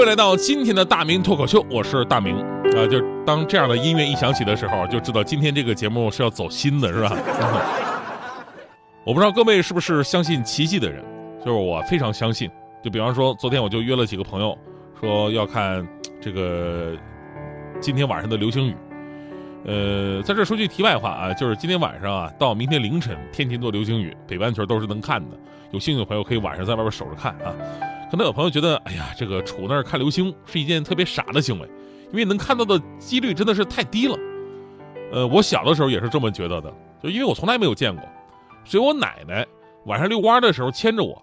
位来到今天的大明脱口秀，我是大明。啊、就当这样的音乐一响起的时候，就知道今天这个节目是要走心的，是吧？我不知道各位是不是相信奇迹的人，就是我非常相信。就比方说，昨天我就约了几个朋友，说要看这个今天晚上的流星雨。呃，在这说句题外话啊，就是今天晚上啊，到明天凌晨，天天做流星雨，北半球都是能看的。有兴趣的朋友可以晚上在外边守着看啊。可能有朋友觉得，哎呀，这个杵那儿看流星是一件特别傻的行为，因为能看到的几率真的是太低了。呃，我小的时候也是这么觉得的，就因为我从来没有见过，只有我奶奶晚上遛弯的时候牵着我，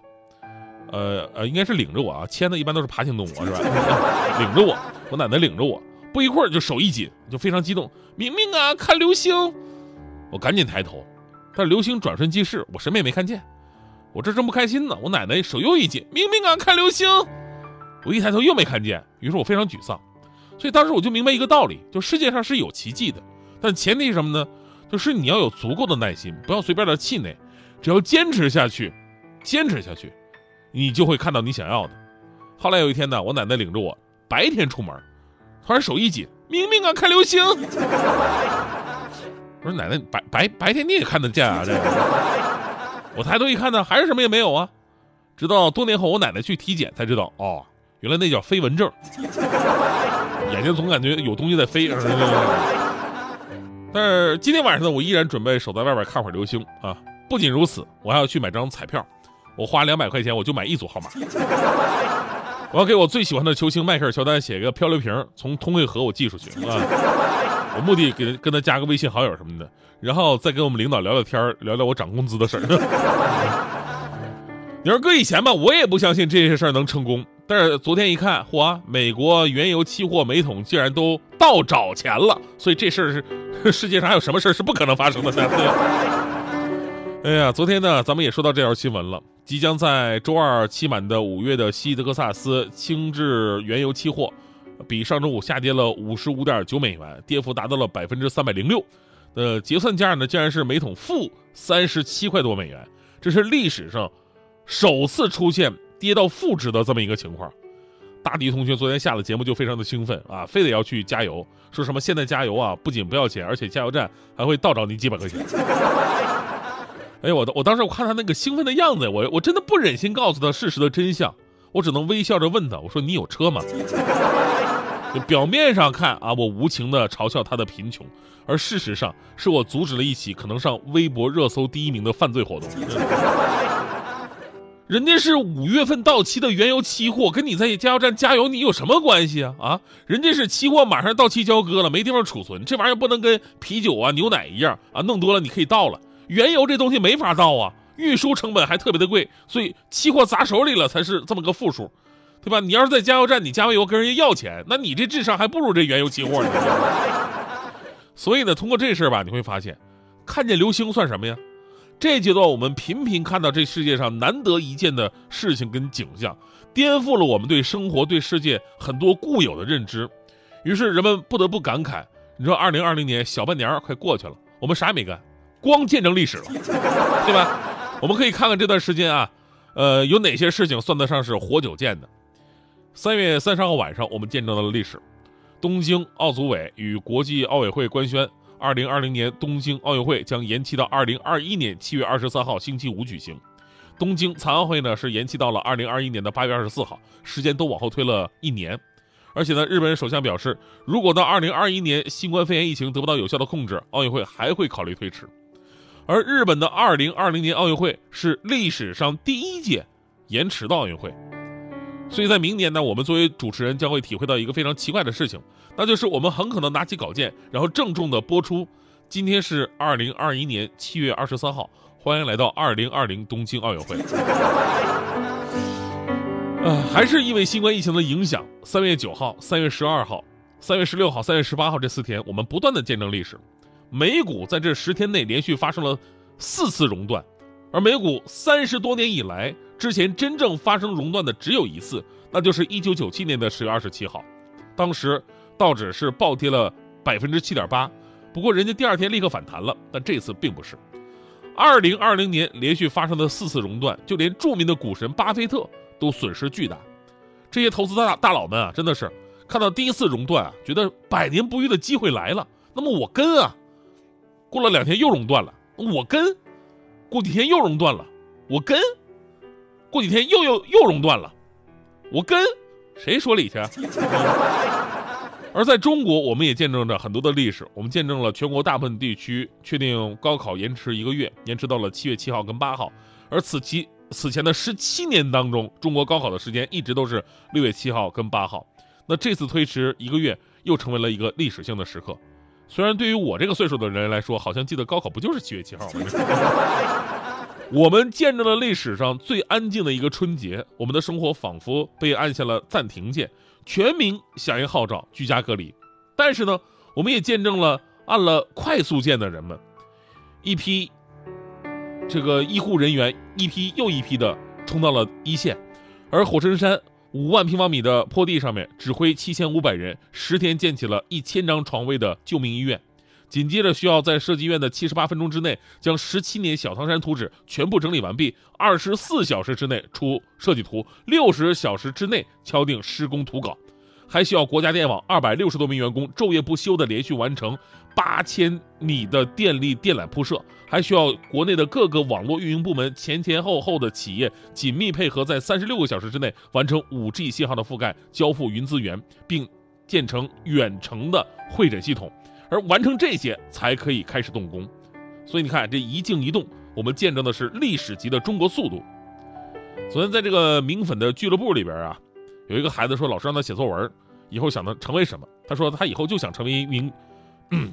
呃呃，应该是领着我啊，牵的一般都是爬行动物是吧？领着我，我奶奶领着我，不一会儿就手一紧，就非常激动，明明啊看流星，我赶紧抬头，但流星转瞬即逝，我什么也没看见。我这正不开心呢，我奶奶手又一紧，明明啊看流星，我一抬头又没看见，于是我非常沮丧。所以当时我就明白一个道理，就世界上是有奇迹的，但前提是什么呢？就是你要有足够的耐心，不要随便的气馁，只要坚持下去，坚持下去，你就会看到你想要的。后来有一天呢，我奶奶领着我白天出门，突然手一紧，明明啊看流星，我说奶奶白白白天你也看得见啊这个。我抬头一看呢，还是什么也没有啊。直到多年后，我奶奶去体检才知道，哦，原来那叫飞蚊症，眼睛总感觉有东西在飞。但是今天晚上呢，我依然准备守在外边看会儿流星啊。不仅如此，我还要去买张彩票，我花两百块钱，我就买一组号码。我要给我最喜欢的球星迈克尔乔丹写个漂流瓶，从通惠河我寄出去 啊。我目的给跟他加个微信好友什么的，然后再跟我们领导聊聊天聊聊我涨工资的事儿。你说搁以前吧，我也不相信这些事儿能成功，但是昨天一看，嚯，美国原油期货每桶竟然都倒找钱了，所以这事儿是世界上还有什么事儿是不可能发生的呢？哎呀，昨天呢，咱们也说到这条新闻了，即将在周二期满的五月的西德克萨斯轻质原油期货。比上周五下跌了五十五点九美元，跌幅达到了百分之三百零六。呃，结算价呢，竟然是每桶负三十七块多美元，这是历史上首次出现跌到负值的这么一个情况。大迪同学昨天下了节目就非常的兴奋啊，非得要去加油，说什么现在加油啊，不仅不要钱，而且加油站还会倒找你几百块钱。哎，我我当时我看他那个兴奋的样子，我我真的不忍心告诉他事实的真相，我只能微笑着问他，我说你有车吗？就表面上看啊，我无情的嘲笑他的贫穷，而事实上是我阻止了一起可能上微博热搜第一名的犯罪活动。人家是五月份到期的原油期货，跟你在加油站加油你有什么关系啊？啊，人家是期货马上到期交割了，没地方储存，这玩意儿不能跟啤酒啊、牛奶一样啊，弄多了你可以倒了。原油这东西没法造啊，运输成本还特别的贵，所以期货砸手里了才是这么个负数。对吧？你要是在加油站，你加完油跟人家要钱，那你这智商还不如这原油期货呢。所以呢，通过这事儿吧，你会发现，看见流星算什么呀？这阶段我们频频看到这世界上难得一见的事情跟景象，颠覆了我们对生活、对世界很多固有的认知。于是人们不得不感慨：你说，二零二零年小半年快过去了，我们啥也没干，光见证历史了，对吧？我们可以看看这段时间啊，呃，有哪些事情算得上是活久见的。三月三十号晚上，我们见证到了历史。东京奥组委与国际奥委会官宣，二零二零年东京奥运会将延期到二零二一年七月二十三号星期五举行。东京残奥会呢是延期到了二零二一年的八月二十四号，时间都往后推了一年。而且呢，日本首相表示，如果到二零二一年新冠肺炎疫情得不到有效的控制，奥运会还会考虑推迟。而日本的二零二零年奥运会是历史上第一届延迟的奥运会。所以在明年呢，我们作为主持人将会体会到一个非常奇怪的事情，那就是我们很可能拿起稿件，然后郑重的播出。今天是二零二一年七月二十三号，欢迎来到二零二零东京奥运会。呃，还是因为新冠疫情的影响，三月九号、三月十二号、三月十六号、三月十八号这四天，我们不断的见证历史。美股在这十天内连续发生了四次熔断，而美股三十多年以来，之前真正发生熔断的只有一次，那就是一九九七年的十月二十七号，当时道指是暴跌了百分之七点八，不过人家第二天立刻反弹了，但这次并不是。二零二零年连续发生的四次熔断，就连著名的股神巴菲特都损失巨大。这些投资大大佬们啊，真的是看到第一次熔断啊，觉得百年不遇的机会来了。那么我跟啊，过了两天又熔断了，我跟，过几天又熔断了，我跟，过几天又又又熔断了，我跟，谁说理去？而在中国，我们也见证着很多的历史。我们见证了全国大部分地区确定高考延迟一个月，延迟到了七月七号跟八号。而此期此前的十七年当中，中国高考的时间一直都是六月七号跟八号。那这次推迟一个月，又成为了一个历史性的时刻。虽然对于我这个岁数的人来说，好像记得高考不就是七月七号吗？我们见证了历史上最安静的一个春节，我们的生活仿佛被按下了暂停键，全民响应号召，居家隔离。但是呢，我们也见证了按了快速键的人们，一批这个医护人员一批又一批的冲到了一线，而火神山五万平方米的坡地上面，指挥七千五百人十天建起了一千张床位的救命医院。紧接着需要在设计院的七十八分钟之内，将十七年小汤山图纸全部整理完毕；二十四小时之内出设计图，六十小时之内敲定施工图稿，还需要国家电网二百六十多名员工昼夜不休的连续完成八千米的电力电缆铺设，还需要国内的各个网络运营部门前前后后的企业紧密配合，在三十六个小时之内完成五 G 信号的覆盖、交付云资源，并建成远程的会诊系统。而完成这些才可以开始动工，所以你看这一静一动，我们见证的是历史级的中国速度。昨天在这个明粉的俱乐部里边啊，有一个孩子说老师让他写作文，以后想的成为什么？他说他以后就想成为一名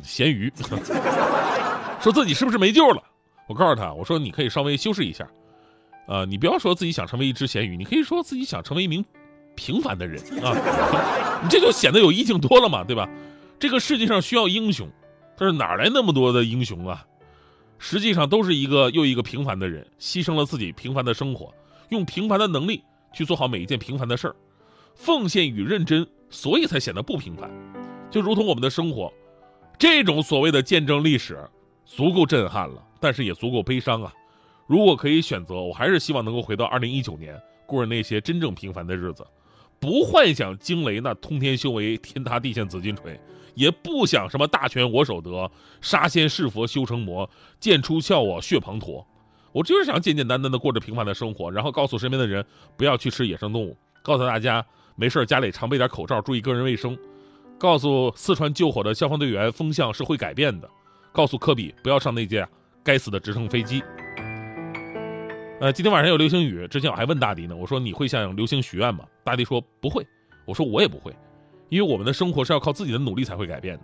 咸鱼，说自己是不是没救了？我告诉他，我说你可以稍微修饰一下，呃，你不要说自己想成为一只咸鱼，你可以说自己想成为一名平凡的人啊，你这就显得有意境多了嘛，对吧？这个世界上需要英雄，但是哪来那么多的英雄啊？实际上都是一个又一个平凡的人，牺牲了自己平凡的生活，用平凡的能力去做好每一件平凡的事儿，奉献与认真，所以才显得不平凡。就如同我们的生活，这种所谓的见证历史，足够震撼了，但是也足够悲伤啊。如果可以选择，我还是希望能够回到二零一九年，过着那些真正平凡的日子。不幻想惊雷那通天修为天塌地陷紫金锤，也不想什么大权我手得，杀仙弑佛修成魔，剑出鞘我血滂沱。我就是想简简单单的过着平凡的生活，然后告诉身边的人不要去吃野生动物，告诉大家没事家里常备点口罩，注意个人卫生，告诉四川救火的消防队员风向是会改变的，告诉科比不要上那架该死的直升飞机。呃，今天晚上有流星雨，之前我还问大迪呢，我说你会向流星许愿吗？大迪说不会，我说我也不会，因为我们的生活是要靠自己的努力才会改变的，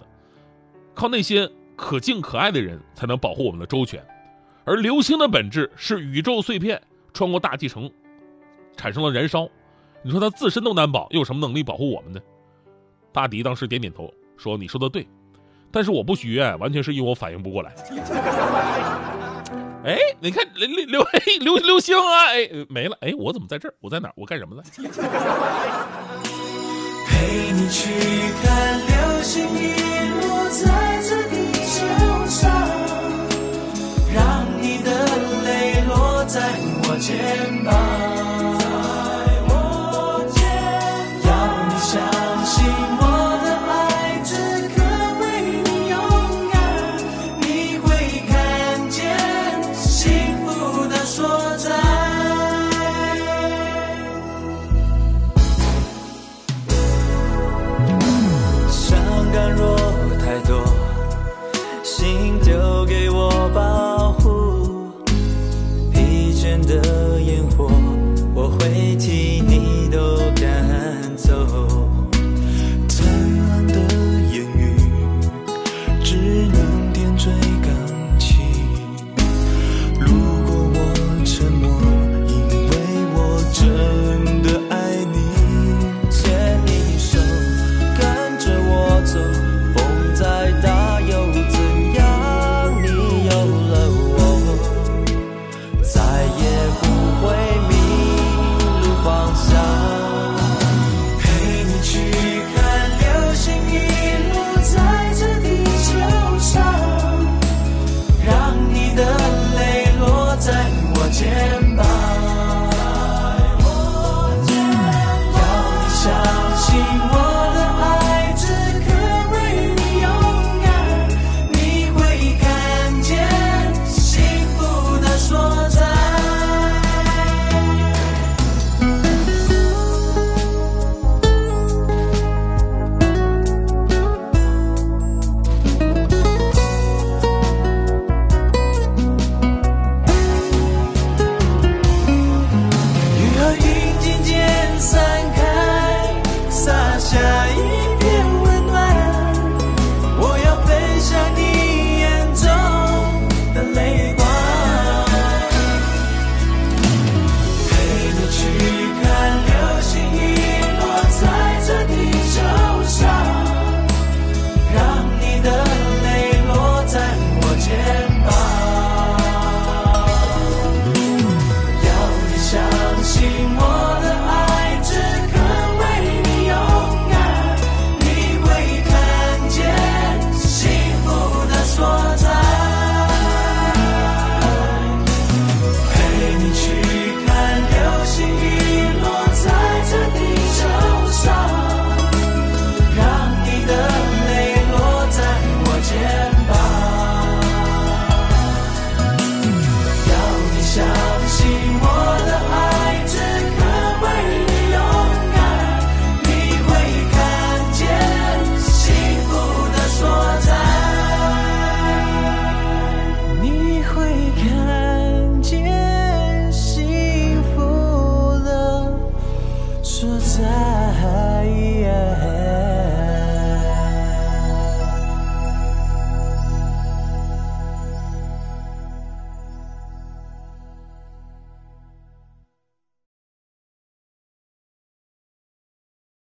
靠那些可敬可爱的人才能保护我们的周全，而流星的本质是宇宙碎片穿过大气层，产生了燃烧，你说他自身都难保，又有什么能力保护我们呢？大迪当时点点头说你说的对，但是我不许愿，完全是因为我反应不过来。哎，你看流流流流流星啊！哎，没了！哎，我怎么在这儿？我在哪儿？我干什么呢？陪你去看流星雨